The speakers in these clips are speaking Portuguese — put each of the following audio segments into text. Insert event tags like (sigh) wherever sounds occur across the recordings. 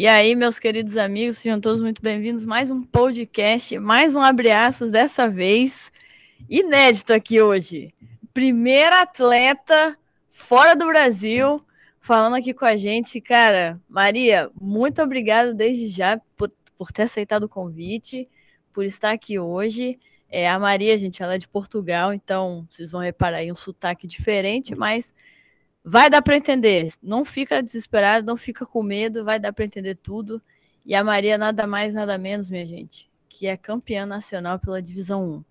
E aí, meus queridos amigos, sejam todos muito bem-vindos. Mais um podcast, mais um abre aspas, dessa vez inédito aqui hoje. Primeira atleta fora do Brasil falando aqui com a gente. Cara, Maria, muito obrigada desde já por, por ter aceitado o convite, por estar aqui hoje. É, a Maria, gente, ela é de Portugal, então vocês vão reparar aí um sotaque diferente, mas Vai dar para entender. Não fica desesperado, não fica com medo, vai dar para entender tudo. E a Maria, nada mais, nada menos, minha gente, que é campeã nacional pela Divisão 1.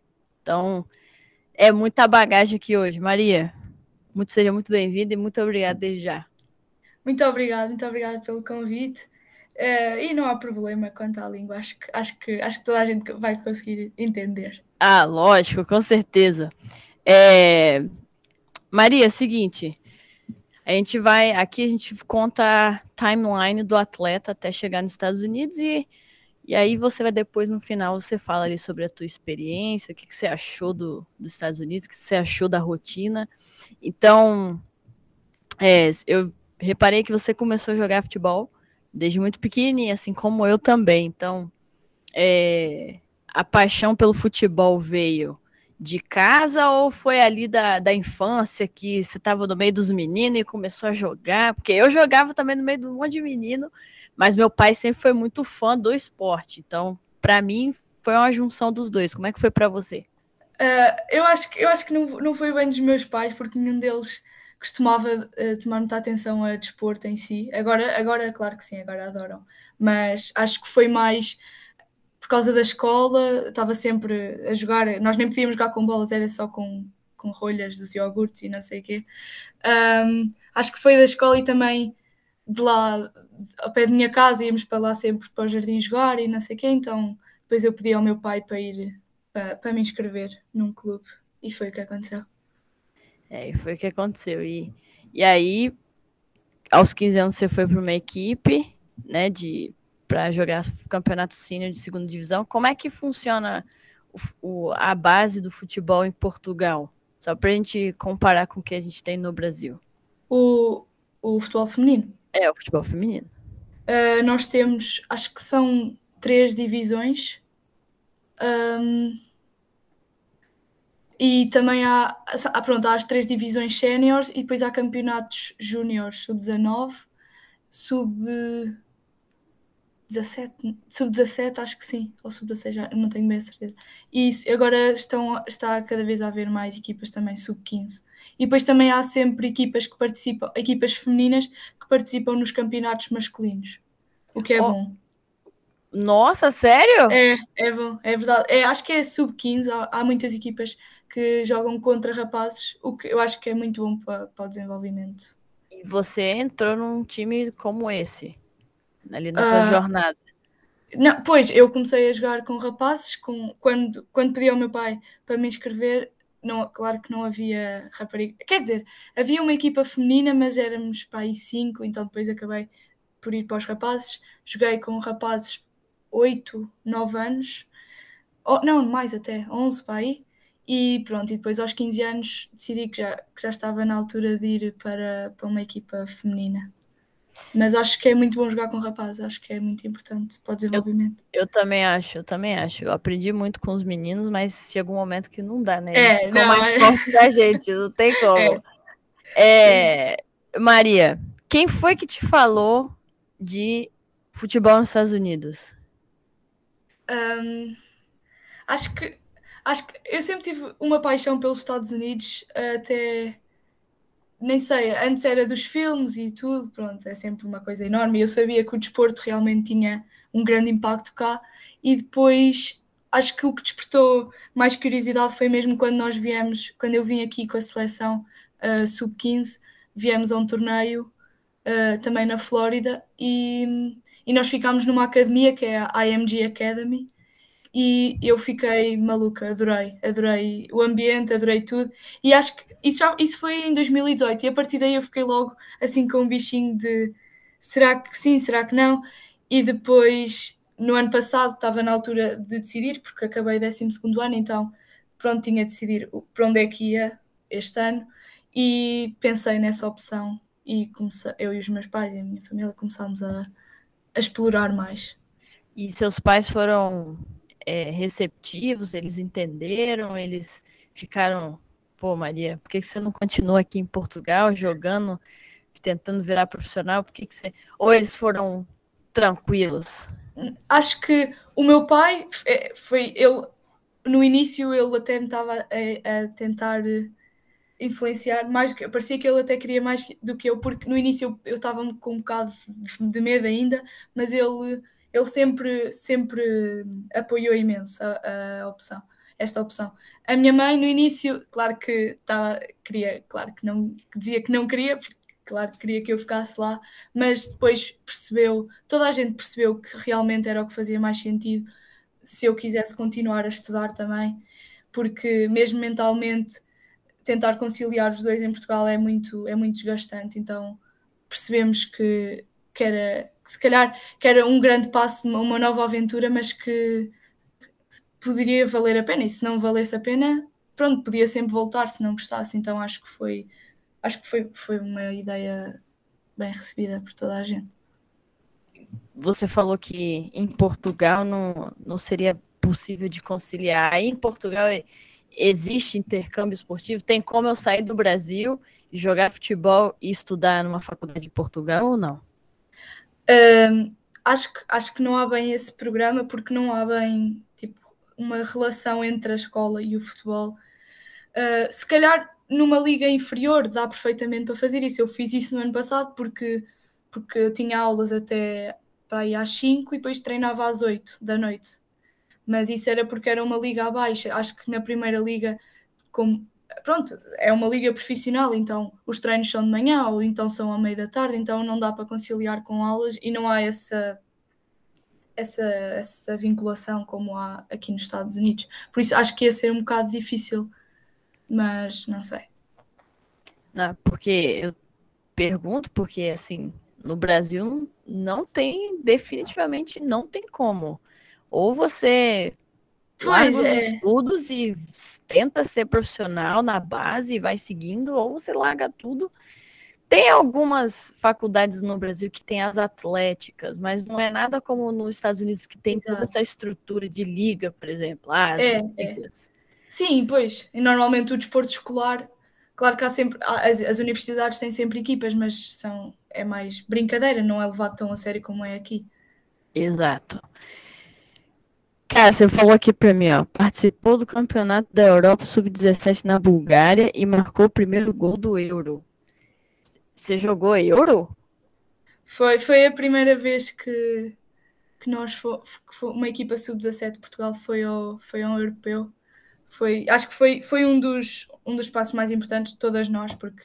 Então, é muita bagagem aqui hoje. Maria, muito, seja muito bem-vinda e muito obrigada desde já. Muito obrigada, muito obrigada pelo convite. Uh, e não há problema quanto à língua, acho que, acho, que, acho que toda a gente vai conseguir entender. Ah, lógico, com certeza. É... Maria, seguinte, a gente vai, aqui a gente conta a timeline do atleta até chegar nos Estados Unidos e, e aí você vai depois no final você fala ali sobre a tua experiência, o que, que você achou do, dos Estados Unidos, o que você achou da rotina. Então, é, eu reparei que você começou a jogar futebol desde muito pequenininha, assim como eu também. Então, é, a paixão pelo futebol veio de casa ou foi ali da, da infância que você estava no meio dos meninos e começou a jogar? Porque eu jogava também no meio de um monte de menino, mas meu pai sempre foi muito fã do esporte. Então, para mim, foi uma junção dos dois. Como é que foi para você? Uh, eu acho que, eu acho que não, não foi bem dos meus pais, porque nenhum deles costumava uh, tomar muita atenção a desporto em si. Agora, agora, claro que sim, agora adoram. Mas acho que foi mais por causa da escola, estava sempre a jogar. Nós nem podíamos jogar com bolas, era só com, com rolhas dos iogurtes e não sei o quê. Um, acho que foi da escola e também de lá, ao pé da minha casa, íamos para lá sempre para o jardim jogar e não sei o quê. Então depois eu pedi ao meu pai para ir para, para me inscrever num clube e foi o que aconteceu. É, foi o que aconteceu. E, e aí, aos 15 anos, você foi para uma equipe, né, de para jogar campeonato sênior de segunda divisão. Como é que funciona o, o, a base do futebol em Portugal? Só para a gente comparar com o que a gente tem no Brasil. O, o futebol feminino? É, o futebol feminino. Uh, nós temos, acho que são três divisões. Um, e também há, há, pronto, há as três divisões séniores e depois há campeonatos júniores, sub-19, sub 17, sub-17, acho que sim, ou sub-16, já não tenho bem a certeza. E isso, agora estão, está cada vez a haver mais equipas também sub-15. E depois também há sempre equipas que participam, equipas femininas que participam nos campeonatos masculinos, o que é oh. bom. Nossa, sério? É, é bom, é verdade. É, acho que é sub-15, há, há, muitas equipas que jogam contra rapazes, o que eu acho que é muito bom para, para o desenvolvimento. E você entrou num time como esse? Ali na tua uh, jornada? Não, pois, eu comecei a jogar com rapazes, com, quando, quando pedi ao meu pai para me inscrever, não, claro que não havia rapariga. Quer dizer, havia uma equipa feminina, mas éramos aí cinco, então depois acabei por ir para os rapazes. Joguei com rapazes 8, 9 anos, oh, não, mais até, 11 para aí. E pronto, e depois aos 15 anos decidi que já, que já estava na altura de ir para, para uma equipa feminina. Mas acho que é muito bom jogar com rapazes, acho que é muito importante para o desenvolvimento. Eu, eu, também acho, eu também acho. Eu aprendi muito com os meninos, mas chega um momento que não dá, né? Eles é, ficam não, mais é... da gente, não tem (laughs) como. É. é. Maria, quem foi que te falou de futebol nos Estados Unidos? Um, acho que acho que eu sempre tive uma paixão pelos Estados Unidos até nem sei, antes era dos filmes e tudo, pronto, é sempre uma coisa enorme. Eu sabia que o desporto realmente tinha um grande impacto cá e depois acho que o que despertou mais curiosidade foi mesmo quando nós viemos, quando eu vim aqui com a seleção uh, sub-15, viemos a um torneio uh, também na Flórida e, e nós ficámos numa academia que é a IMG Academy e eu fiquei maluca, adorei, adorei o ambiente, adorei tudo. E acho que isso, já, isso foi em 2018 e a partir daí eu fiquei logo assim com um bichinho de será que sim, será que não? E depois, no ano passado, estava na altura de decidir, porque acabei 12 ano, então pronto, tinha de decidir para onde é que ia este ano e pensei nessa opção e comecei, eu e os meus pais e a minha família começámos a, a explorar mais. E seus pais foram é, receptivos, eles entenderam, eles ficaram, pô, Maria, por que você não continua aqui em Portugal jogando, tentando virar profissional? Por que, que você. Ou eles foram tranquilos? Acho que o meu pai é, foi ele no início ele até me estava a, a, tentar influenciar mais que parecia que ele até queria mais do que eu porque no início eu estava com um bocado de medo ainda mas ele ele sempre, sempre apoiou imenso a, a, opção, esta opção. A minha mãe, no início, claro que estava, queria, claro que não, dizia que não queria, porque claro que queria que eu ficasse lá, mas depois percebeu, toda a gente percebeu que realmente era o que fazia mais sentido se eu quisesse continuar a estudar também, porque mesmo mentalmente tentar conciliar os dois em Portugal é muito, é muito desgastante, então percebemos que, que era que se calhar que era um grande passo, uma nova aventura, mas que poderia valer a pena. E se não valesse a pena, pronto, podia sempre voltar se não gostasse. Então acho que foi, acho que foi, foi uma ideia bem recebida por toda a gente. Você falou que em Portugal não, não seria possível de conciliar. Aí em Portugal existe intercâmbio esportivo? Tem como eu sair do Brasil jogar futebol e estudar numa faculdade de Portugal ou não? Acho, que, acho que não há bem esse programa porque não há bem tipo, uma relação entre a escola e o futebol. Uh, se calhar numa liga inferior dá perfeitamente para fazer isso. Eu fiz isso no ano passado porque, porque eu tinha aulas até para ir às 5 e depois treinava às 8 da noite. Mas isso era porque era uma liga abaixo. Acho que na primeira liga, como pronto, é uma liga profissional, então os treinos são de manhã ou então são à meia da tarde, então não dá para conciliar com aulas e não há essa, essa, essa vinculação como há aqui nos Estados Unidos. Por isso acho que ia ser um bocado difícil, mas não sei. Não, porque eu pergunto, porque assim, no Brasil não tem, definitivamente não tem como. Ou você larga os é. estudos e tenta ser profissional na base e vai seguindo, ou você larga tudo. Tem algumas faculdades no Brasil que tem as atléticas, mas não é nada como nos Estados Unidos que tem Exato. toda essa estrutura de liga, por exemplo. Ah, é, é. Sim, pois. E normalmente o desporto escolar, claro que há sempre, as, as universidades têm sempre equipas, mas são, é mais brincadeira, não é levado tão a sério como é aqui. Exato. Cara, você falou aqui pra mim, ó. Participou do campeonato da Europa Sub-17 na Bulgária e marcou o primeiro gol do Euro. Você jogou Euro? Foi, foi a primeira vez que, que nós foi, uma equipa sub-17 de Portugal foi ao, foi ao europeu. Foi, acho que foi, foi um, dos, um dos passos mais importantes de todas nós, porque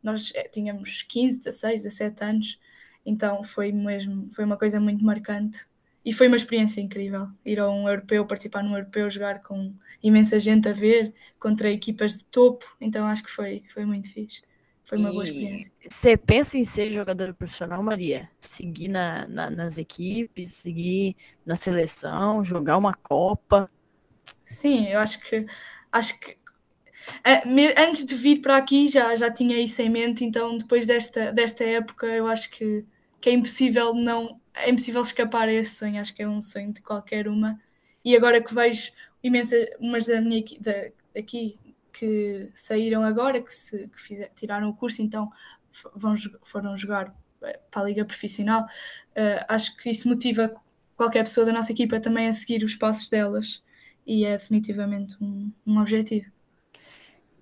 nós é, tínhamos 15, 16, 17 anos, então foi mesmo foi uma coisa muito marcante e foi uma experiência incrível ir a um europeu, participar num europeu, jogar com imensa gente a ver, contra equipas de topo, então acho que foi, foi muito fixe. Foi uma e boa experiência. Você pensa em ser jogadora profissional, Maria? Seguir na, na, nas equipes, seguir na seleção, jogar uma Copa? Sim, eu acho que acho que antes de vir para aqui já, já tinha isso em mente, então depois desta, desta época eu acho que, que é impossível não é impossível escapar a esse sonho, acho que é um sonho de qualquer uma. E agora que vejo imensas, umas da minha da, aqui que saíram agora, que, se, que fizer, tiraram o curso, então vão, foram jogar eh, para a Liga Profissional, uh, acho que isso motiva qualquer pessoa da nossa equipa também a seguir os passos delas e é definitivamente um, um objetivo.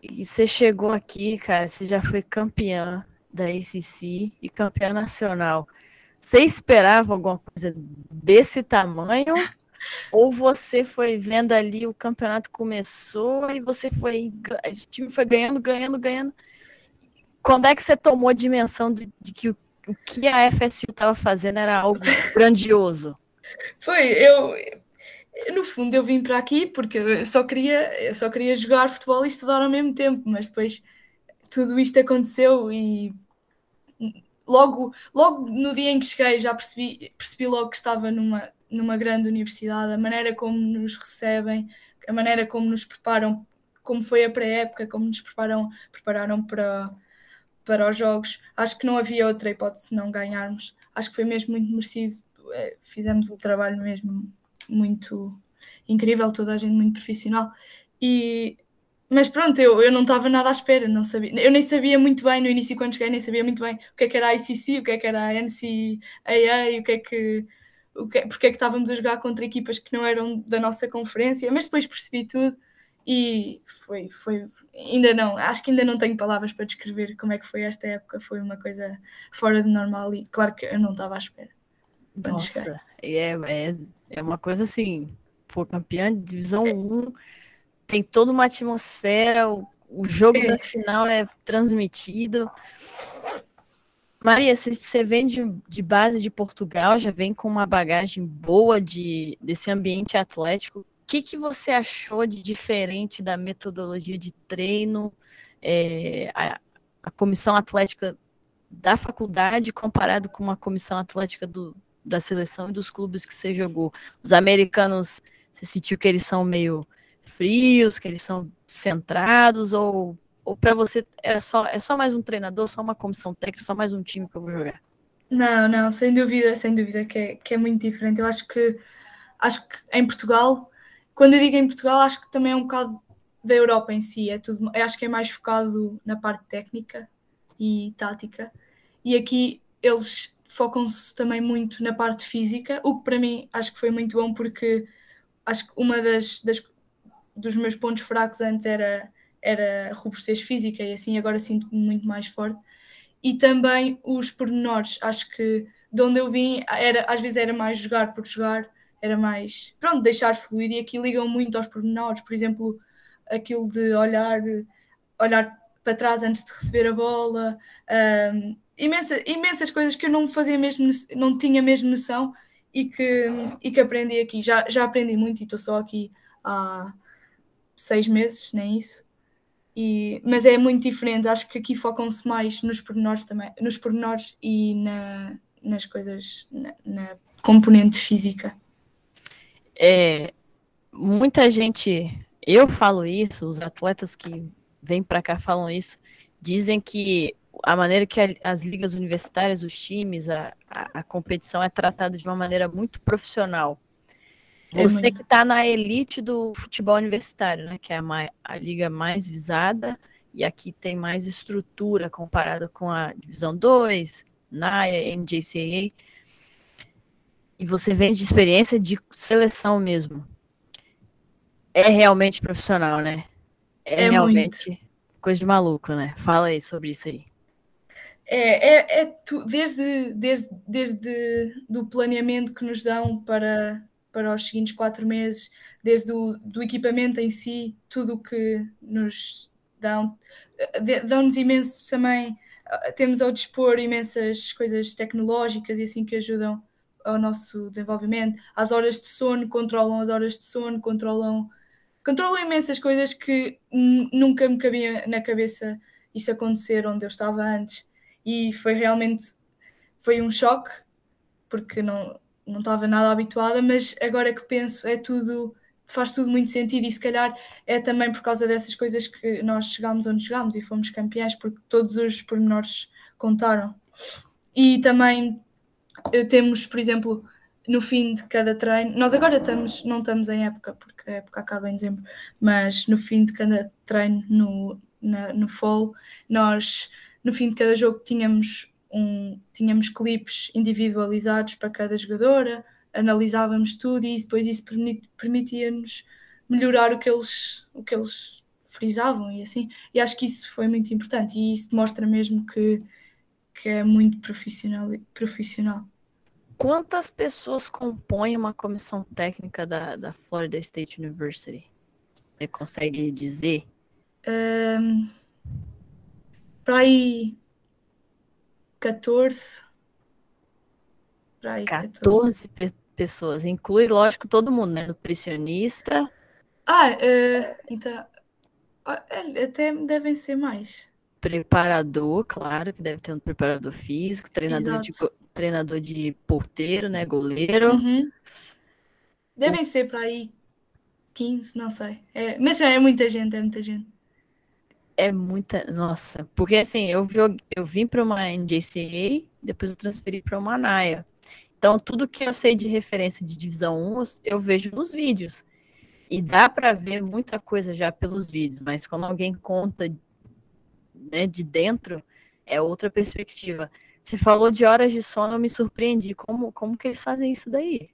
E você chegou aqui, cara, você já foi campeã da ACC e campeã nacional. Você esperava alguma coisa desse tamanho? (laughs) Ou você foi vendo ali o campeonato começou e você foi. Esse time foi ganhando, ganhando, ganhando. Quando é que você tomou a dimensão de, de que o, o que a FSU estava fazendo era algo (laughs) grandioso? Foi, eu. No fundo, eu vim para aqui porque eu só queria, eu só queria jogar futebol e estudar ao mesmo tempo, mas depois tudo isto aconteceu e logo, logo no dia em que cheguei já percebi, percebi logo que estava numa, numa grande universidade, a maneira como nos recebem, a maneira como nos preparam, como foi a pré-época, como nos preparam, prepararam para, para os jogos. Acho que não havia outra hipótese não ganharmos. Acho que foi mesmo muito merecido é, fizemos um trabalho mesmo muito incrível, toda a gente muito profissional. E, mas pronto, eu, eu não estava nada à espera, não sabia. Eu nem sabia muito bem no início, quando cheguei, nem sabia muito bem o que é que era a ICC, o que é que era a NCAA, o que é que. O que, porque é que estávamos a jogar contra equipas que não eram da nossa conferência, mas depois percebi tudo e foi, foi, ainda não, acho que ainda não tenho palavras para descrever como é que foi esta época, foi uma coisa fora de normal e claro que eu não estava à espera. Nossa, é, é, é uma coisa assim, pô, campeã de divisão é. 1, tem toda uma atmosfera, o, o jogo é. da final é transmitido. Maria, você vem de, de, base de Portugal, já vem com uma bagagem boa de, desse ambiente atlético que, que você achou de diferente da metodologia de treino, é, a, a, comissão atlética da faculdade comparado com uma comissão atlética do, da seleção e dos clubes que você jogou? Os americanos, você sentiu que eles são meio frios, que eles são centrados, ou, ou para você era só, é só mais um treinador, só uma comissão técnica, só mais um time que eu vou jogar? Não, não, sem dúvida, sem dúvida que é, que é muito diferente. Eu acho que acho que em Portugal quando eu digo em Portugal, acho que também é um bocado da Europa em si. É tudo, eu acho que é mais focado na parte técnica e tática. E aqui eles focam-se também muito na parte física, o que para mim acho que foi muito bom porque acho que uma das, das dos meus pontos fracos antes era era robustez física e assim agora sinto-me muito mais forte e também os pormenores acho que de onde eu vim era às vezes era mais jogar por jogar era mais, pronto, deixar fluir e aqui ligam muito aos pormenores, por exemplo, aquilo de olhar, olhar para trás antes de receber a bola, um, imensa, imensas coisas que eu não fazia mesmo, não tinha mesmo noção e que, e que aprendi aqui. Já, já aprendi muito e estou só aqui há seis meses, nem isso. E, mas é muito diferente, acho que aqui focam-se mais nos pormenores também, nos pormenores e na, nas coisas, na, na componente física é, muita gente, eu falo isso, os atletas que vêm para cá falam isso, dizem que a maneira que a, as ligas universitárias, os times, a, a, a, competição é tratada de uma maneira muito profissional. É Você que está na elite do futebol universitário, né, que é a, a liga mais visada, e aqui tem mais estrutura comparada com a Divisão 2, NAIA, NJCAA e você vem de experiência de seleção mesmo. É realmente profissional, né? É, é realmente muito. coisa de maluco, né? Fala aí sobre isso aí. É, é, é tu, desde, desde, desde do planeamento que nos dão para, para os seguintes quatro meses, desde o do equipamento em si, tudo o que nos dão, dão-nos imenso também, temos ao dispor imensas coisas tecnológicas e assim que ajudam ao nosso desenvolvimento. As horas de sono, controlam as horas de sono, controlam, controlam imensas coisas que nunca me cabia na cabeça isso acontecer onde eu estava antes. E foi realmente foi um choque, porque não, não estava nada habituada, mas agora que penso, é tudo, faz tudo muito sentido e se calhar é também por causa dessas coisas que nós chegámos onde chegámos e fomos campeões, porque todos os pormenores contaram. E também temos, por exemplo, no fim de cada treino, nós agora estamos, não estamos em época, porque a época acaba em dezembro, mas no fim de cada treino, no, na, no fall, nós, no fim de cada jogo, tínhamos, um, tínhamos clipes individualizados para cada jogadora, analisávamos tudo e depois isso permitia-nos melhorar o que eles, o que eles frisavam e assim. E acho que isso foi muito importante e isso demonstra mesmo que, que é muito profissional. profissional. Quantas pessoas compõem uma comissão técnica da, da Florida State University? Você consegue dizer? Um, para aí 14. Para aí 14, 14 pe pessoas. Inclui, lógico, todo mundo, né? Nutricionista. Ah, uh, então. Até devem ser mais preparador, claro, que deve ter um preparador físico, treinador, de, treinador de porteiro, né? Goleiro. Uhum. Devem o... ser para aí 15, não sei. É, mas é muita gente, é muita gente. É muita. Nossa, porque assim, eu, vi, eu vim para uma NJCA, depois eu transferi para uma NAIA. Então tudo que eu sei de referência de divisão 1, eu vejo nos vídeos. E dá para ver muita coisa já pelos vídeos, mas quando alguém conta né, de dentro, é outra perspectiva. Você falou de horas de sono, eu me surpreendi. Como, como que eles fazem isso daí?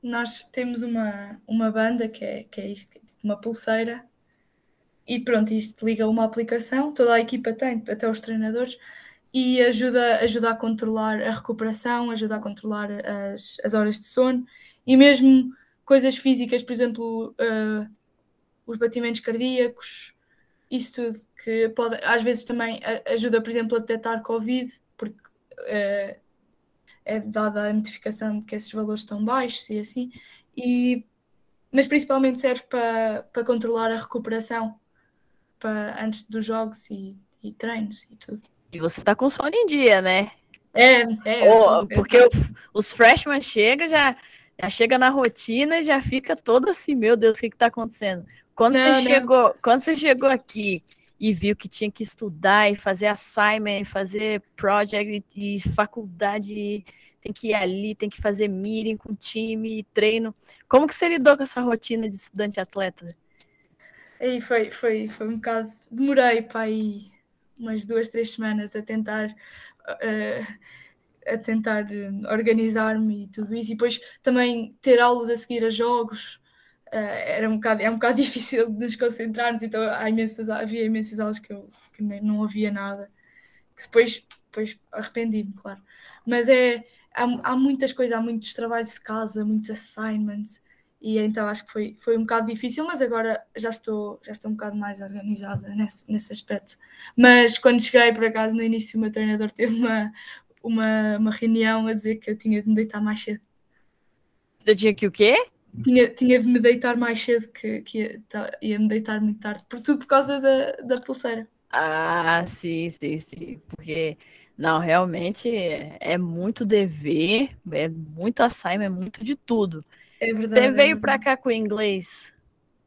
Nós temos uma, uma banda que é, que é isto, tipo uma pulseira, e pronto, isto liga uma aplicação, toda a equipa tem, até os treinadores, e ajuda, ajuda a controlar a recuperação, ajuda a controlar as, as horas de sono. E mesmo coisas físicas, por exemplo, uh, os batimentos cardíacos, isso tudo, que pode, às vezes também ajuda, por exemplo, a detectar Covid, porque uh, é dada a notificação de que esses valores estão baixos e assim, e, mas principalmente serve para, para controlar a recuperação para, antes dos jogos e, e treinos e tudo. E você tá com sono em dia, né? É, é. Oh, porque o, os freshmen chegam, já, já chega na rotina e já fica todo assim, meu Deus, o que que tá acontecendo? Quando não, você não. chegou, quando você chegou aqui e viu que tinha que estudar e fazer assignment, fazer project e, e faculdade, tem que ir ali, tem que fazer meeting com time, treino. Como que você lidou com essa rotina de estudante atleta? Aí foi, foi, foi um bocado. Demorei para ir umas duas, três semanas a tentar. Uh, a tentar organizar-me e tudo isso, e depois também ter aulas a seguir a jogos uh, era um bocado, é um bocado (laughs) difícil de nos concentrarmos, então há imensas, havia imensas aulas que, eu, que nem, não havia nada, que depois, depois arrependi-me, claro. Mas é, há, há muitas coisas, há muitos trabalhos de casa, muitos assignments, e então acho que foi, foi um bocado difícil, mas agora já estou, já estou um bocado mais organizada nesse, nesse aspecto. Mas quando cheguei, por acaso, no início, o meu treinador teve uma, uma, uma reunião a dizer que eu tinha de me deitar mais cedo. Você tinha que o quê? Tinha, tinha de me deitar mais cedo, que, que ia, tá, ia me deitar muito tarde, por tudo por causa da, da pulseira. Ah, sim, sim, sim. Porque, não, realmente é, é muito dever, é muito assignment, é muito de tudo. É verdade. Você veio para cá com inglês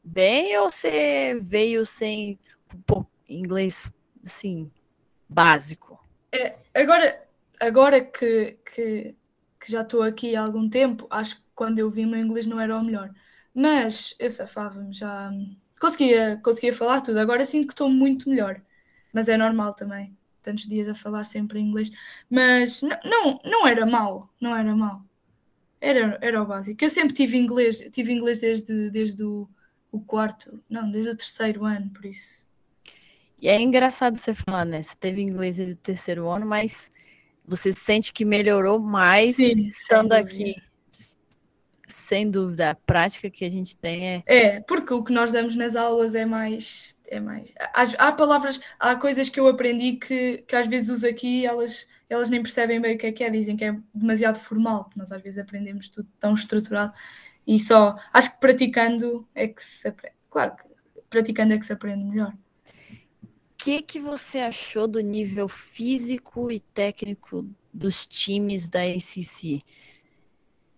bem ou você veio sem pouco inglês assim básico? É, agora, agora que, que, que já estou aqui há algum tempo, acho que quando eu vim o meu inglês não era o melhor. Mas eu safava-me, já conseguia, conseguia falar tudo. Agora sinto que estou muito melhor. Mas é normal também. Tantos dias a falar sempre em inglês. Mas não, não era mal, não era mal. Era, era o básico. Eu sempre tive inglês, tive inglês desde, desde o, o quarto, não, desde o terceiro ano, por isso. E é engraçado você falar, né? Você teve inglês desde o terceiro ano, mas você sente que melhorou mais Sim, estando aqui. Sem dúvida, a prática que a gente tem é. É, porque o que nós damos nas aulas é mais. É mais... Há, há palavras, há coisas que eu aprendi que, que às vezes uso aqui e elas elas nem percebem bem o que é que é, dizem que é demasiado formal, nós às vezes aprendemos tudo tão estruturado e só acho que praticando é que se aprende. Claro que praticando é que se aprende melhor. O que, que você achou do nível físico e técnico dos times da ACC?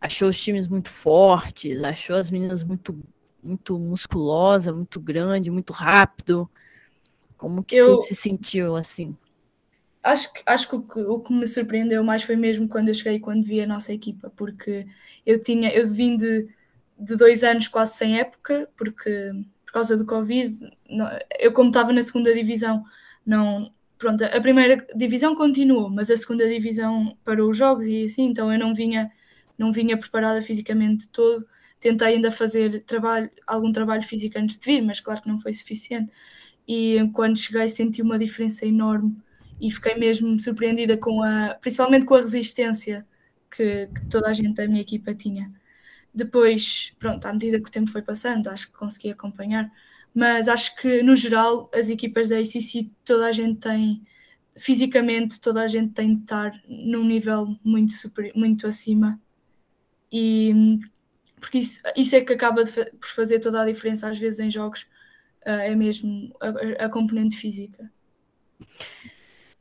Achou os times muito fortes? Achou as meninas muito, muito musculosa, muito grande, muito rápido? Como que eu, você se sentiu assim? acho que, acho que o, que o que me surpreendeu mais foi mesmo quando eu cheguei quando vi a nossa equipa, porque eu tinha, eu vim de, de dois anos quase sem época, porque por causa do Covid, não, eu como estava na segunda divisão, não pronto, a primeira divisão continuou, mas a segunda divisão parou os jogos e assim, então eu não vinha, não vinha preparada fisicamente todo. Tentei ainda fazer trabalho, algum trabalho físico antes de vir, mas claro que não foi suficiente. E quando cheguei senti uma diferença enorme e fiquei mesmo surpreendida com a, principalmente com a resistência que, que, toda a gente da minha equipa tinha. Depois, pronto, à medida que o tempo foi passando, acho que consegui acompanhar, mas acho que no geral as equipas da ACC toda a gente tem fisicamente toda a gente tem de estar num nível muito super, muito acima e porque isso, isso é que acaba por fazer toda a diferença às vezes em jogos uh, é mesmo a, a componente física.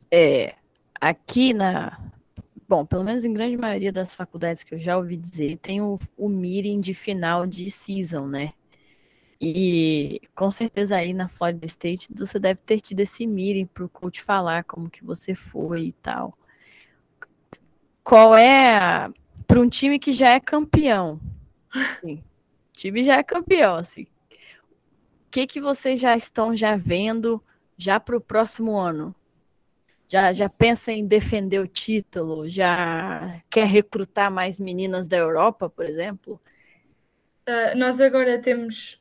É, aqui na. Bom, pelo menos em grande maioria das faculdades que eu já ouvi dizer, tem o, o meeting de final de season, né? E com certeza aí na Florida State você deve ter tido esse meeting para o coach falar como que você foi e tal. Qual é para um time que já é campeão. Sim. o time já é campeão, assim. O que, que vocês já estão já vendo já para o próximo ano? Já, já pensa em defender o título? Já quer recrutar mais meninas da Europa, por exemplo? Uh, nós agora temos.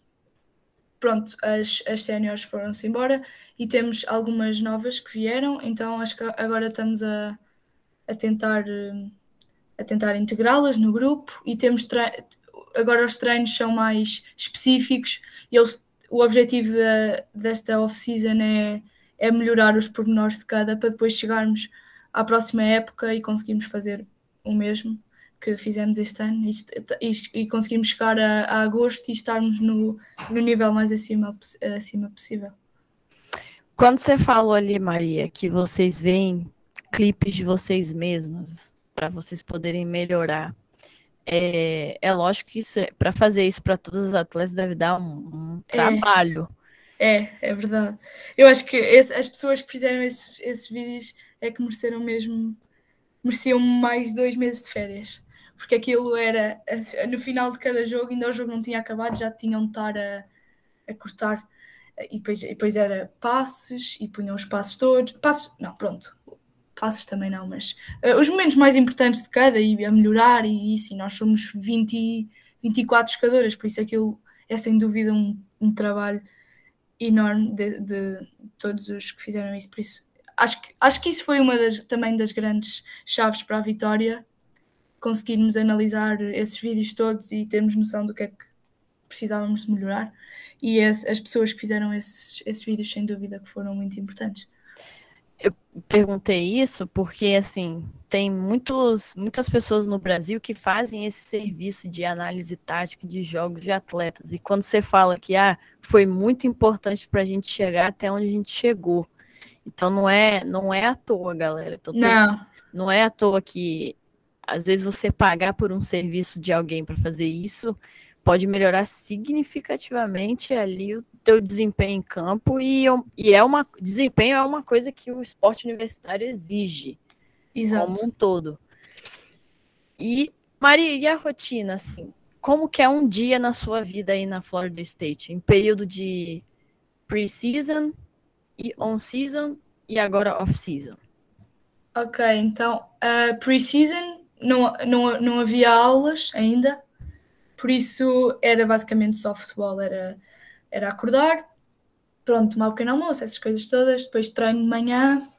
Pronto, as, as séniores foram-se embora e temos algumas novas que vieram, então acho que agora estamos a, a tentar. Uh, a tentar integrá-las no grupo e temos agora os treinos são mais específicos e eles, o objetivo desta off-season é, é melhorar os pormenores de cada para depois chegarmos à próxima época e conseguirmos fazer o mesmo que fizemos este ano e, e, e conseguirmos chegar a, a, agosto e estarmos no, no nível mais acima, acima possível. Quando você falou ali, Maria, que vocês veem clipes de vocês mesmas, para vocês poderem melhorar. É, é lógico que é, para fazer isso para todos os atletas deve dar um, um é. trabalho. É, é verdade. Eu acho que esse, as pessoas que fizeram esses, esses vídeos é que mereceram mesmo, mereciam mais dois meses de férias. Porque aquilo era no final de cada jogo, ainda o jogo não tinha acabado, já tinham de estar a, a cortar. E depois, e depois era passes e punham os passos todos. Passes, não, pronto passos também não, mas uh, os momentos mais importantes de cada e a melhorar e isso, e nós somos 20, 24 jogadoras, por isso aquilo é sem dúvida um, um trabalho enorme de, de, todos os que fizeram isso, por isso acho que, acho que isso foi uma das, também das grandes chaves para a vitória, conseguirmos analisar esses vídeos todos e termos noção do que é que precisávamos melhorar e as, as pessoas que fizeram esses, esses vídeos sem dúvida que foram muito importantes eu perguntei isso porque, assim, tem muitos, muitas pessoas no Brasil que fazem esse serviço de análise tática de jogos de atletas. E quando você fala que ah, foi muito importante para a gente chegar até onde a gente chegou. Então não é, não é à toa, galera. Então, não. Tem, não é à toa que às vezes você pagar por um serviço de alguém para fazer isso pode melhorar significativamente ali o teu desempenho em campo e, e é uma desempenho é uma coisa que o esporte universitário exige Exato. como um todo. E Maria, e a rotina assim? Como que é um dia na sua vida aí na Florida State, em período de pre-season e on-season e agora off-season? Ok, então uh, pre-season não, não, não havia aulas ainda, por isso era basicamente só futebol, era, era acordar, pronto, tomar um pequeno almoço, essas coisas todas, depois treino de manhã,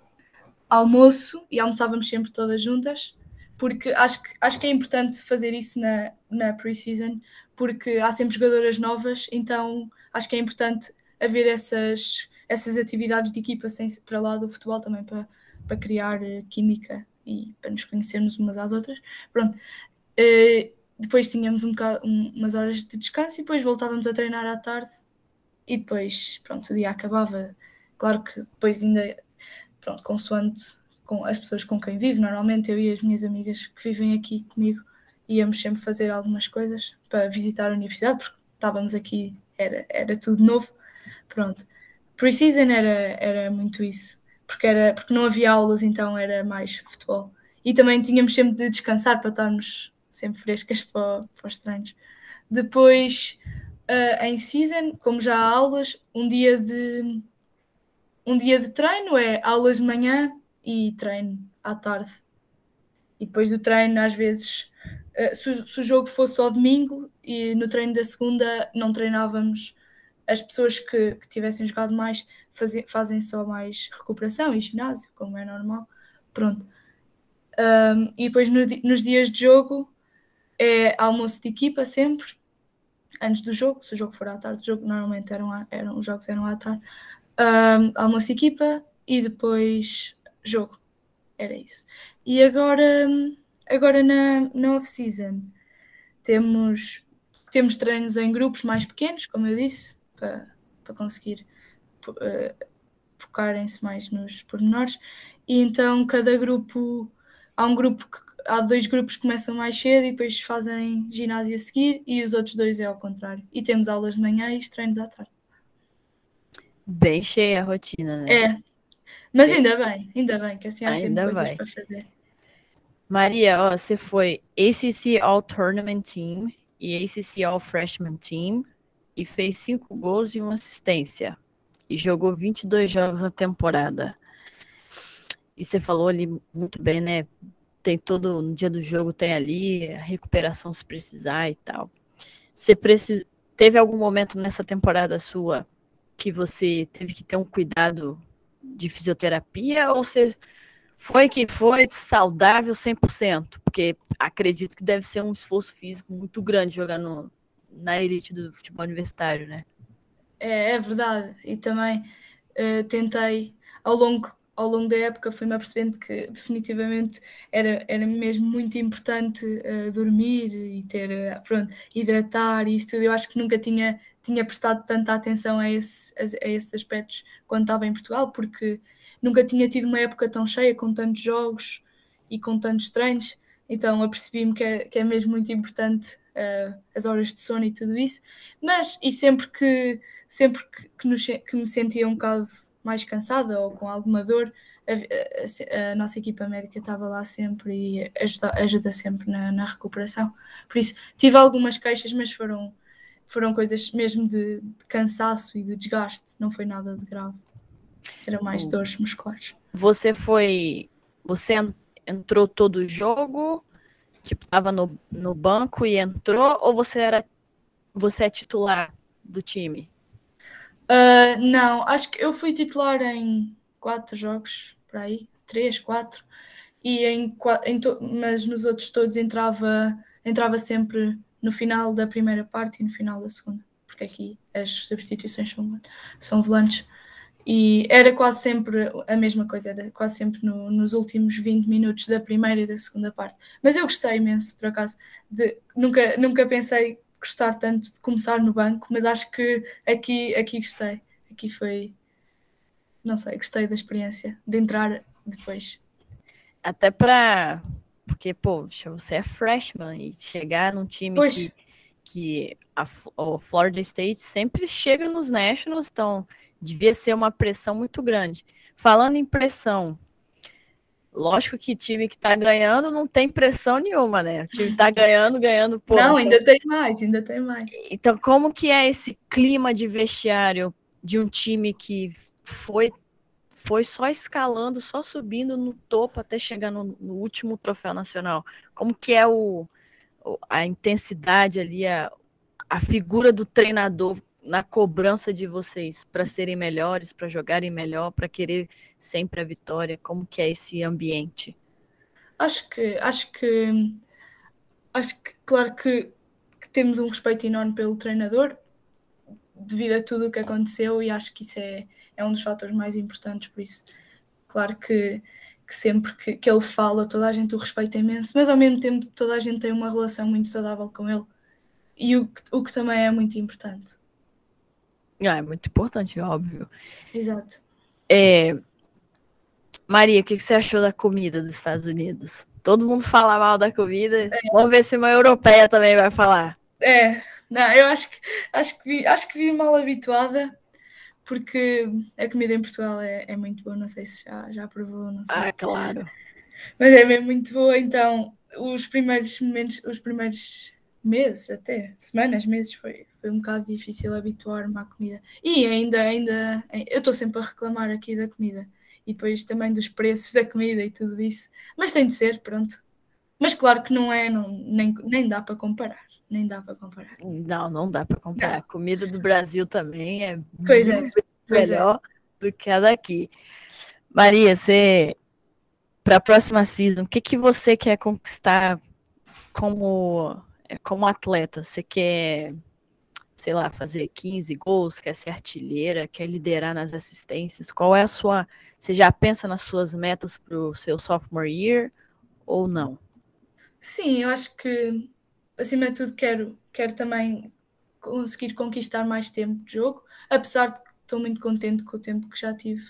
almoço e almoçávamos sempre todas juntas, porque acho que, acho que é importante fazer isso na, na pre-season, porque há sempre jogadoras novas, então acho que é importante haver essas, essas atividades de equipa sem, para lá do futebol também, para, para criar uh, química e para nos conhecermos umas às outras. Pronto. Uh, depois tínhamos um bocado, um, umas horas de descanso e depois voltávamos a treinar à tarde e depois, pronto, o dia acabava. Claro que depois ainda, pronto, consoante com as pessoas com quem vivo, normalmente eu e as minhas amigas que vivem aqui comigo íamos sempre fazer algumas coisas para visitar a universidade, porque estávamos aqui, era, era tudo novo, pronto. Pre-season era, era muito isso, porque, era, porque não havia aulas, então era mais futebol. E também tínhamos sempre de descansar para estarmos sempre frescas (laughs) para, para os treinos. Depois, uh, em season, como já há aulas, um dia de um dia de treino é aulas de manhã e treino à tarde. E depois do treino, às vezes, uh, se, se, o jogo fosse só domingo e no treino da segunda não treinávamos, as pessoas que, que tivessem jogado mais fazem, fazem só mais recuperação e ginásio, como é normal. Pronto. Um, e depois no, nos dias de jogo é almoço de equipa sempre, antes do jogo, se o jogo for à tarde, o jogo normalmente eram, eram, os jogos eram à tarde, um, almoço de equipa e depois jogo. Era isso. E agora, agora na, na off-season temos, temos treinos em grupos mais pequenos, como eu disse, para, para conseguir uh, focarem-se mais nos pormenores. E então cada grupo, há um grupo que há dois grupos que começam mais cedo e depois fazem ginásio a seguir e os outros dois é ao contrário. E temos aulas de manhã e treinos à tarde. Bem cheia a rotina, né? É. Mas ainda bem, ainda bem, que assim há ainda sempre coisas vai. para fazer. Maria, ó, você foi ACC All Tournament Team e ACC All Freshman Team e fez cinco gols e uma assistência e jogou 22 jogos na temporada. E você falou ali muito bem, né? Tem todo no dia do jogo tem ali a recuperação se precisar e tal. Você teve algum momento nessa temporada sua que você teve que ter um cuidado de fisioterapia ou você foi que foi saudável 100%? Porque acredito que deve ser um esforço físico muito grande jogar no, na elite do futebol universitário, né? É, é verdade. E também uh, tentei, ao longo, ao longo da época, fui-me apercebendo que definitivamente era, era mesmo muito importante uh, dormir e ter, uh, pronto, hidratar e isso tudo. Eu acho que nunca tinha, tinha prestado tanta atenção a, esse, a, a esses aspectos quando estava em Portugal, porque nunca tinha tido uma época tão cheia, com tantos jogos e com tantos treinos, então apercebi-me que é, que é mesmo muito importante uh, as horas de sono e tudo isso, mas e sempre que, sempre que, que, nos, que me sentia um bocado mais cansada ou com alguma dor, a, a, a, nossa equipa médica estava lá sempre e ajuda, ajuda sempre na, na, recuperação. Por isso, tive algumas queixas, mas foram, foram coisas mesmo de, de cansaço e de desgaste, não foi nada de grave. Eram mais dores musculares. Você foi. Você entrou todo o jogo? Tipo, tava no, no banco e entrou? Ou você era. Você é titular do time? Uh, não, acho que eu fui titular em quatro jogos, por aí, três, quatro, e em, em mas nos outros todos entrava, entrava sempre no final da primeira parte e no final da segunda, porque aqui as substituições são, são volantes. E era quase sempre a mesma coisa, era quase sempre no, nos últimos 20 minutos da primeira e da segunda parte. Mas eu gostei imenso, por acaso. De, nunca, nunca pensei gostar tanto de começar no banco, mas acho que aqui, aqui gostei. Aqui foi. Não sei, gostei da experiência de entrar depois. Até para. Porque, pô, você é freshman e chegar num time pois. que, que a, o Florida State sempre chega nos Nationals, então devia ser uma pressão muito grande. Falando em pressão, lógico que time que tá ganhando não tem pressão nenhuma, né? O time tá ganhando, ganhando pouco. Não, ainda tem mais, ainda tem mais. Então, como que é esse clima de vestiário de um time que foi foi só escalando, só subindo no topo até chegar no, no último troféu nacional? Como que é o, a intensidade ali, a, a figura do treinador na cobrança de vocês para serem melhores, para jogarem melhor, para querer sempre a vitória? Como que é esse ambiente? Acho que acho que acho que claro que, que temos um respeito enorme pelo treinador devido a tudo o que aconteceu e acho que isso é, é um dos fatores mais importantes, por isso claro que, que sempre que, que ele fala toda a gente o respeita imenso, mas ao mesmo tempo toda a gente tem uma relação muito saudável com ele e o, o que também é muito importante. Ah, é muito importante, óbvio. Exato. É... Maria, o que você achou da comida dos Estados Unidos? Todo mundo fala mal da comida. É. Vamos ver se uma europeia também vai falar. É, não, eu acho que acho que vi, acho que vi mal habituada, porque a comida em Portugal é, é muito boa. Não sei se já, já provou, não sei. Ah, claro. Mas é mesmo muito boa, então os primeiros momentos, os primeiros meses até, semanas, meses, foi, foi um bocado difícil habituar-me à comida. E ainda, ainda, eu estou sempre a reclamar aqui da comida. E depois também dos preços da comida e tudo isso. Mas tem de ser, pronto. Mas claro que não é, não, nem, nem dá para comparar. Nem dá para comparar. Não, não dá para comparar. Não. A comida do Brasil também é pois é, pois é. melhor é. do que a daqui. Maria, você para a próxima season, o que, que você quer conquistar como como atleta, você quer, sei lá, fazer 15 gols, quer ser artilheira, quer liderar nas assistências? Qual é a sua. Você já pensa nas suas metas para o seu sophomore year ou não? Sim, eu acho que, acima de tudo, quero, quero também conseguir conquistar mais tempo de jogo, apesar de que estou muito contente com o tempo que já tive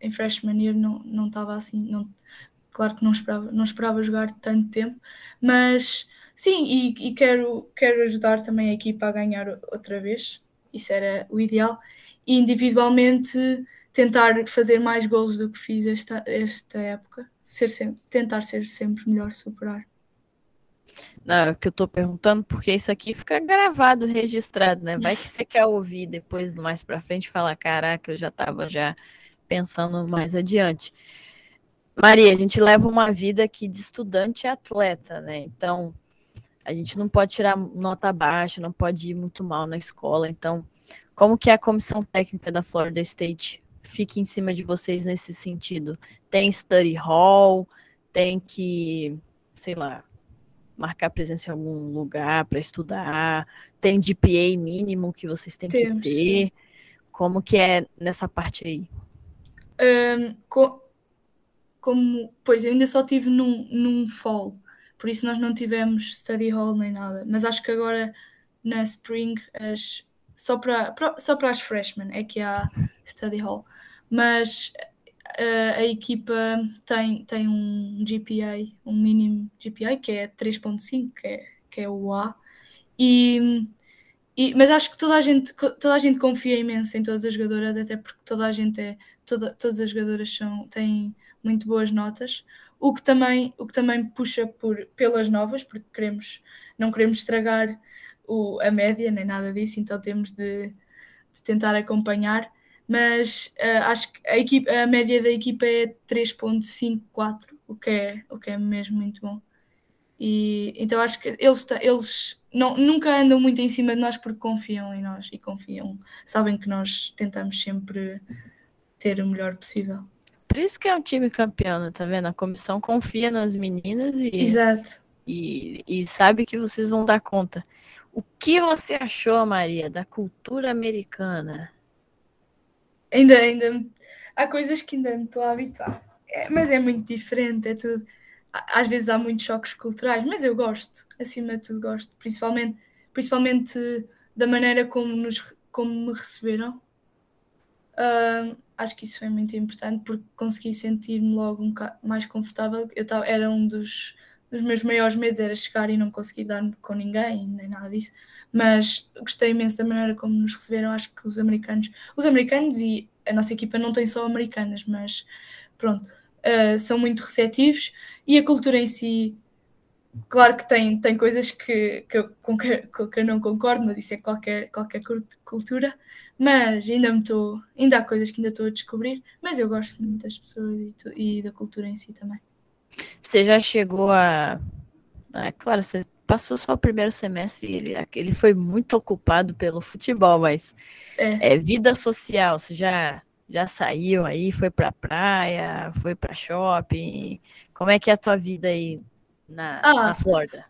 em freshman year, não, não estava assim, não, claro que não esperava, não esperava jogar tanto tempo, mas Sim, e, e, quero, quero ajudar também a equipa a ganhar outra vez, isso era o ideal, e individualmente tentar fazer mais gols do que fiz esta, esta época. ser sempre, tentar ser sempre melhor, superar. Não, é que eu tô perguntando, porque isso aqui fica gravado, registrado, né? Vai que você quer ouvir depois, mais pra frente, falar, caraca, eu já tava já pensando mais adiante. Maria, a gente leva uma vida aqui de estudante e atleta, né? Então, a gente não pode tirar nota baixa, não pode ir muito mal na escola. Então, como que a comissão técnica da Florida State fica em cima de vocês nesse sentido? Tem study hall, tem que, sei lá, marcar presença em algum lugar para estudar, tem GPA mínimo que vocês têm Temos. que ter. Como que é nessa parte aí? Um, co como, pois, eu ainda só tive num, num fall, por isso nós não tivemos study hall nem nada, mas acho que agora na spring as, só para só para as freshmen é que há study hall, mas a equipa tem, tem um GPA, um mínimo GPA, que é 3.5, que é, que é o A, e, e, mas acho que toda a, gente, toda a gente confia imenso em todas as jogadoras, até porque toda a gente é, toda, todas as jogadoras são, têm muito boas notas, o que também, o que também puxa por, pelas novas, porque queremos, não queremos estragar o, a média, nem nada disso, então temos de, de tentar acompanhar mas uh, acho que a, equipa, a média da equipa é 3.54, o que é, o que é mesmo muito bom. E, então acho que eles, eles não, nunca andam muito em cima de nós porque confiam em nós e confiam, sabem que nós tentamos sempre ter o melhor possível. Por isso que é um time campeão, né? tá vendo? A comissão confia nas meninas e, Exato. E, e sabe que vocês vão dar conta. O que você achou, Maria, da cultura americana? ainda, ainda há coisas que ainda me estou a habituar. É, mas é muito diferente, é tudo. Às vezes há muitos choques culturais, mas eu gosto, acima de tudo gosto, principalmente, principalmente da maneira como, nos, como me receberam. Uh, acho que isso foi muito importante porque consegui sentir-me logo um mais confortável. Eu tava, era um dos, dos meus maiores medos, era chegar e não conseguir dar com ninguém, nem nada disso mas gostei imenso da maneira como nos receberam. Acho que os americanos, os americanos e a nossa equipa não tem só americanas, mas pronto, uh, são muito receptivos e a cultura em si, claro que tem, tem coisas que, que, eu, com, que, que eu não concordo, mas isso é qualquer, qualquer cultura. Mas ainda me estou, ainda há coisas que ainda estou a descobrir, mas eu gosto muito das pessoas e, e da cultura em si também. Você já chegou a. Claro, você passou só o primeiro semestre e ele, ele foi muito ocupado pelo futebol, mas é, é vida social, você já, já saiu aí, foi pra praia, foi pra shopping, como é que é a tua vida aí na, ah, na Flórida?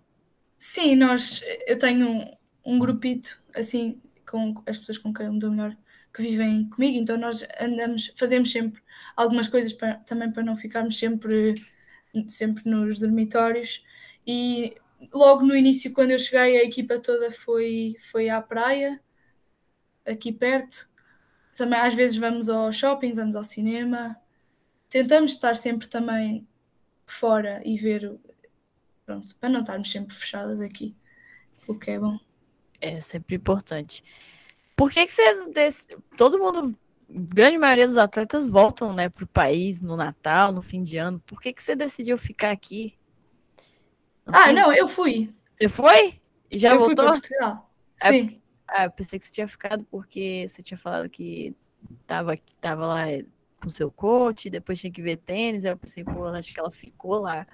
Sim, nós, eu tenho um, um grupito, assim, com as pessoas com quem eu me dou melhor, que vivem comigo, então nós andamos, fazemos sempre algumas coisas também para não ficarmos sempre, sempre nos dormitórios, e logo no início, quando eu cheguei, a equipa toda foi, foi à praia, aqui perto. Também às vezes vamos ao shopping, vamos ao cinema. Tentamos estar sempre também fora e ver, pronto, para não estarmos sempre fechadas aqui, o que é bom. É sempre importante. Por que, que você. Desse... Todo mundo, grande maioria dos atletas voltam né, para o país no Natal, no fim de ano. Por que, que você decidiu ficar aqui? Ah, não, eu fui. Você foi? Já eu voltou? fui para Portugal. É, Sim. Ah, eu pensei que você tinha ficado porque você tinha falado que tava, tava lá com seu coach, depois tinha que ver tênis. Aí eu pensei, pô, acho que ela ficou lá.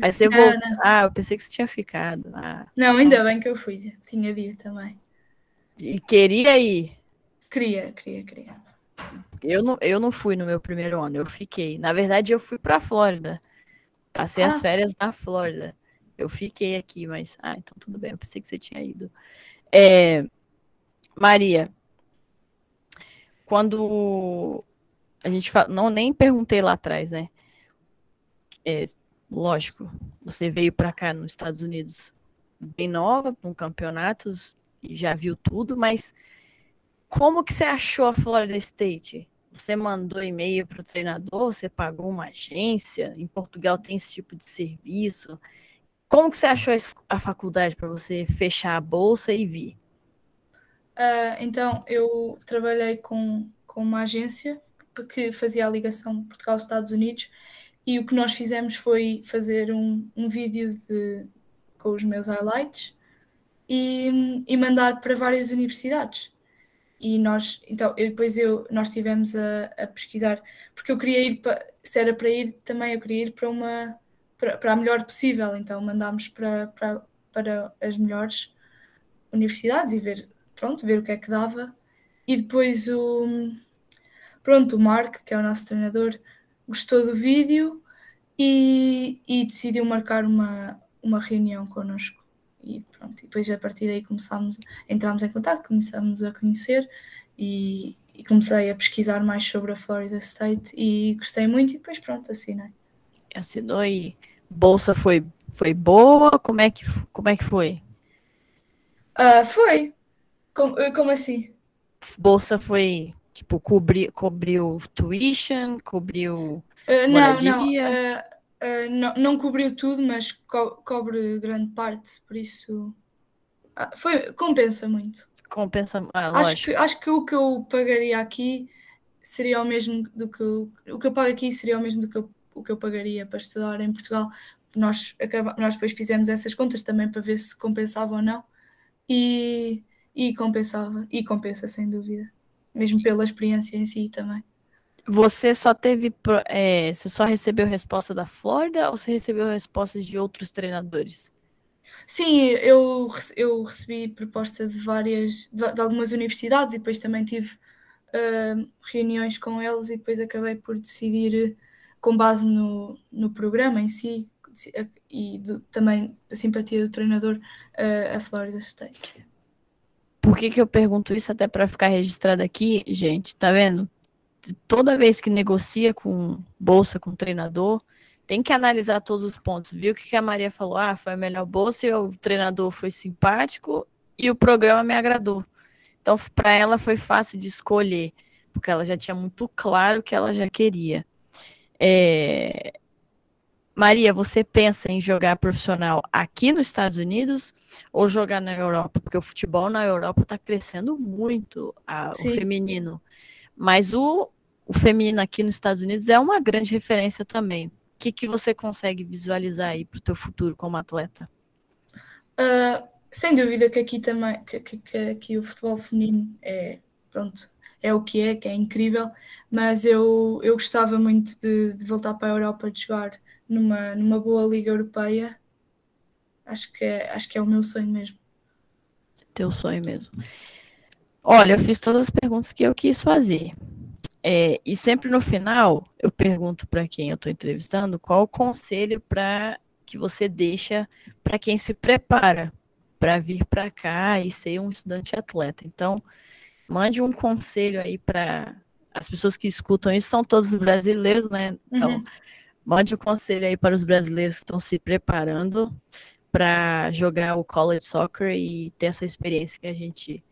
Mas você voltou. Ah, eu pensei que você tinha ficado. Ah, não, ainda bem que eu fui. Tinha dito também. E queria ir? Queria, queria, queria. Eu não, eu não fui no meu primeiro ano, eu fiquei. Na verdade, eu fui para Flórida. Passei ah. as férias na Flórida. Eu fiquei aqui, mas. Ah, então tudo bem, eu pensei que você tinha ido. É, Maria, quando a gente fala. Não, nem perguntei lá atrás, né? É, lógico, você veio para cá nos Estados Unidos bem nova, para um campeonato, e já viu tudo, mas como que você achou a Florida State? Você mandou e-mail para o treinador? Você pagou uma agência? Em Portugal tem esse tipo de serviço? Como que você achou a faculdade para você fechar a bolsa e vir? Uh, então, eu trabalhei com, com uma agência que fazia a ligação Portugal-Estados Unidos E o que nós fizemos foi fazer um, um vídeo de, com os meus highlights e, e mandar para várias universidades. E nós, então, eu, depois eu, nós estivemos a, a, pesquisar, porque eu queria ir, para, se era para ir também, eu queria ir para uma, para, para a melhor possível, então mandámos para, para, para as melhores universidades e ver, pronto, ver o que é que dava. E depois o, pronto, o Mark, que é o nosso treinador, gostou do vídeo e, e decidiu marcar uma, uma reunião connosco e pronto, e depois a partir daí começámos, entramos em contato, começámos a conhecer e, e, comecei a pesquisar mais sobre a Florida State e gostei muito e depois pronto, assinei. Assinou e bolsa foi, foi boa? Como é que, como é que foi? Uh, foi. Como, como assim? Bolsa foi, tipo, cobri, cobriu tuition, cobriu uh, não, não. Uh, Uh, não, não cobriu tudo, mas co cobre grande parte, por isso ah, foi, compensa muito. Compensa, ah, acho, que, acho que o que eu pagaria aqui seria o mesmo do que eu, o que eu pago aqui seria o mesmo do que eu, o que eu pagaria para estudar em Portugal. Nós, acaba, nós depois fizemos essas contas também para ver se compensava ou não e, e compensava, e compensa sem dúvida, mesmo pela experiência em si também. Você só teve. É, você só recebeu resposta da Flórida ou você recebeu respostas de outros treinadores? Sim, eu, eu recebi propostas de várias, de, de, algumas universidades e depois também tive uh, reuniões com eles e depois acabei por decidir com base no, no programa em si e do, também da simpatia do treinador uh, a Florida State. Por que, que eu pergunto isso até para ficar registrado aqui, gente? Tá vendo? toda vez que negocia com bolsa, com treinador, tem que analisar todos os pontos. Viu o que a Maria falou? Ah, foi a melhor bolsa e o treinador foi simpático e o programa me agradou. Então, para ela foi fácil de escolher, porque ela já tinha muito claro o que ela já queria. É... Maria, você pensa em jogar profissional aqui nos Estados Unidos ou jogar na Europa? Porque o futebol na Europa está crescendo muito, a, o feminino. Mas o, o feminino aqui nos Estados Unidos é uma grande referência também. O que, que você consegue visualizar aí para o teu futuro como atleta? Uh, sem dúvida que aqui também que, que, que, aqui o futebol feminino é pronto é o que é, que é incrível, mas eu, eu gostava muito de, de voltar para a Europa de jogar numa, numa boa liga europeia. Acho que é, acho que é o meu sonho mesmo. Teu sonho mesmo. Olha, eu fiz todas as perguntas que eu quis fazer. É, e sempre no final, eu pergunto para quem eu estou entrevistando qual o conselho para que você deixa para quem se prepara para vir para cá e ser um estudante atleta. Então, mande um conselho aí para as pessoas que escutam isso, são todos brasileiros, né? Então, uhum. Mande um conselho aí para os brasileiros que estão se preparando para jogar o college soccer e ter essa experiência que a gente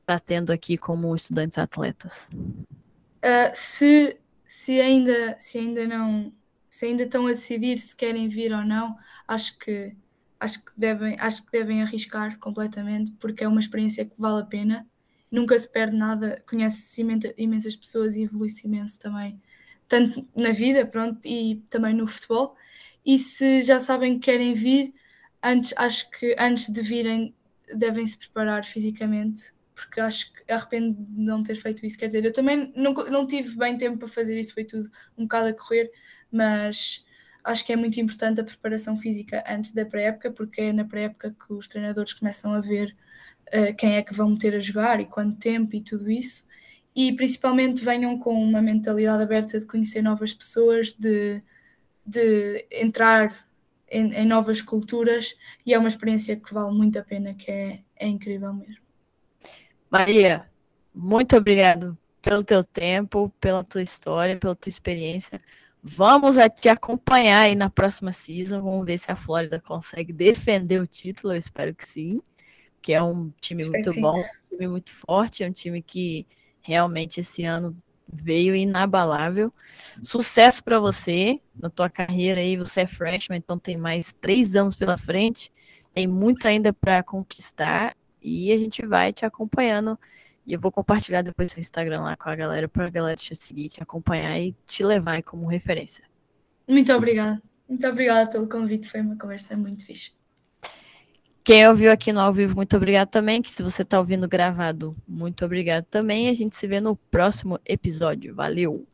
está tendo aqui como estudantes atletas? Uh, se, se, ainda, se ainda não se ainda estão a decidir se querem vir ou não, acho que acho que devem acho que devem arriscar completamente porque é uma experiência que vale a pena. Nunca se perde nada, conhece-se imensas pessoas e evolui-se imenso também, tanto na vida, pronto, e também no futebol. E se já sabem que querem vir, antes acho que antes de virem devem se preparar fisicamente porque acho que arrependo de não ter feito isso. Quer dizer, eu também não, não tive bem tempo para fazer isso, foi tudo um bocado a correr, mas acho que é muito importante a preparação física antes da pré-época, porque é na pré-época que os treinadores começam a ver uh, quem é que vão meter a jogar e quanto tempo e tudo isso. E principalmente venham com uma mentalidade aberta de conhecer novas pessoas, de, de entrar em, em novas culturas, e é uma experiência que vale muito a pena, que é, é incrível mesmo. Maria, muito obrigado pelo teu tempo, pela tua história, pela tua experiência. Vamos a te acompanhar aí na próxima season. Vamos ver se a Flórida consegue defender o título. Eu espero que sim, que é um time muito bom, um time muito forte, é um time que realmente esse ano veio inabalável. Sucesso para você na tua carreira aí. Você é freshman, então tem mais três anos pela frente. Tem muito ainda para conquistar e a gente vai te acompanhando. E eu vou compartilhar depois no Instagram lá com a galera, para a galera te seguir, te acompanhar e te levar como referência. Muito obrigada. Muito obrigada pelo convite, foi uma conversa muito fixe. Quem ouviu aqui no ao vivo, muito obrigado também. Que se você está ouvindo gravado, muito obrigado também. A gente se vê no próximo episódio. Valeu!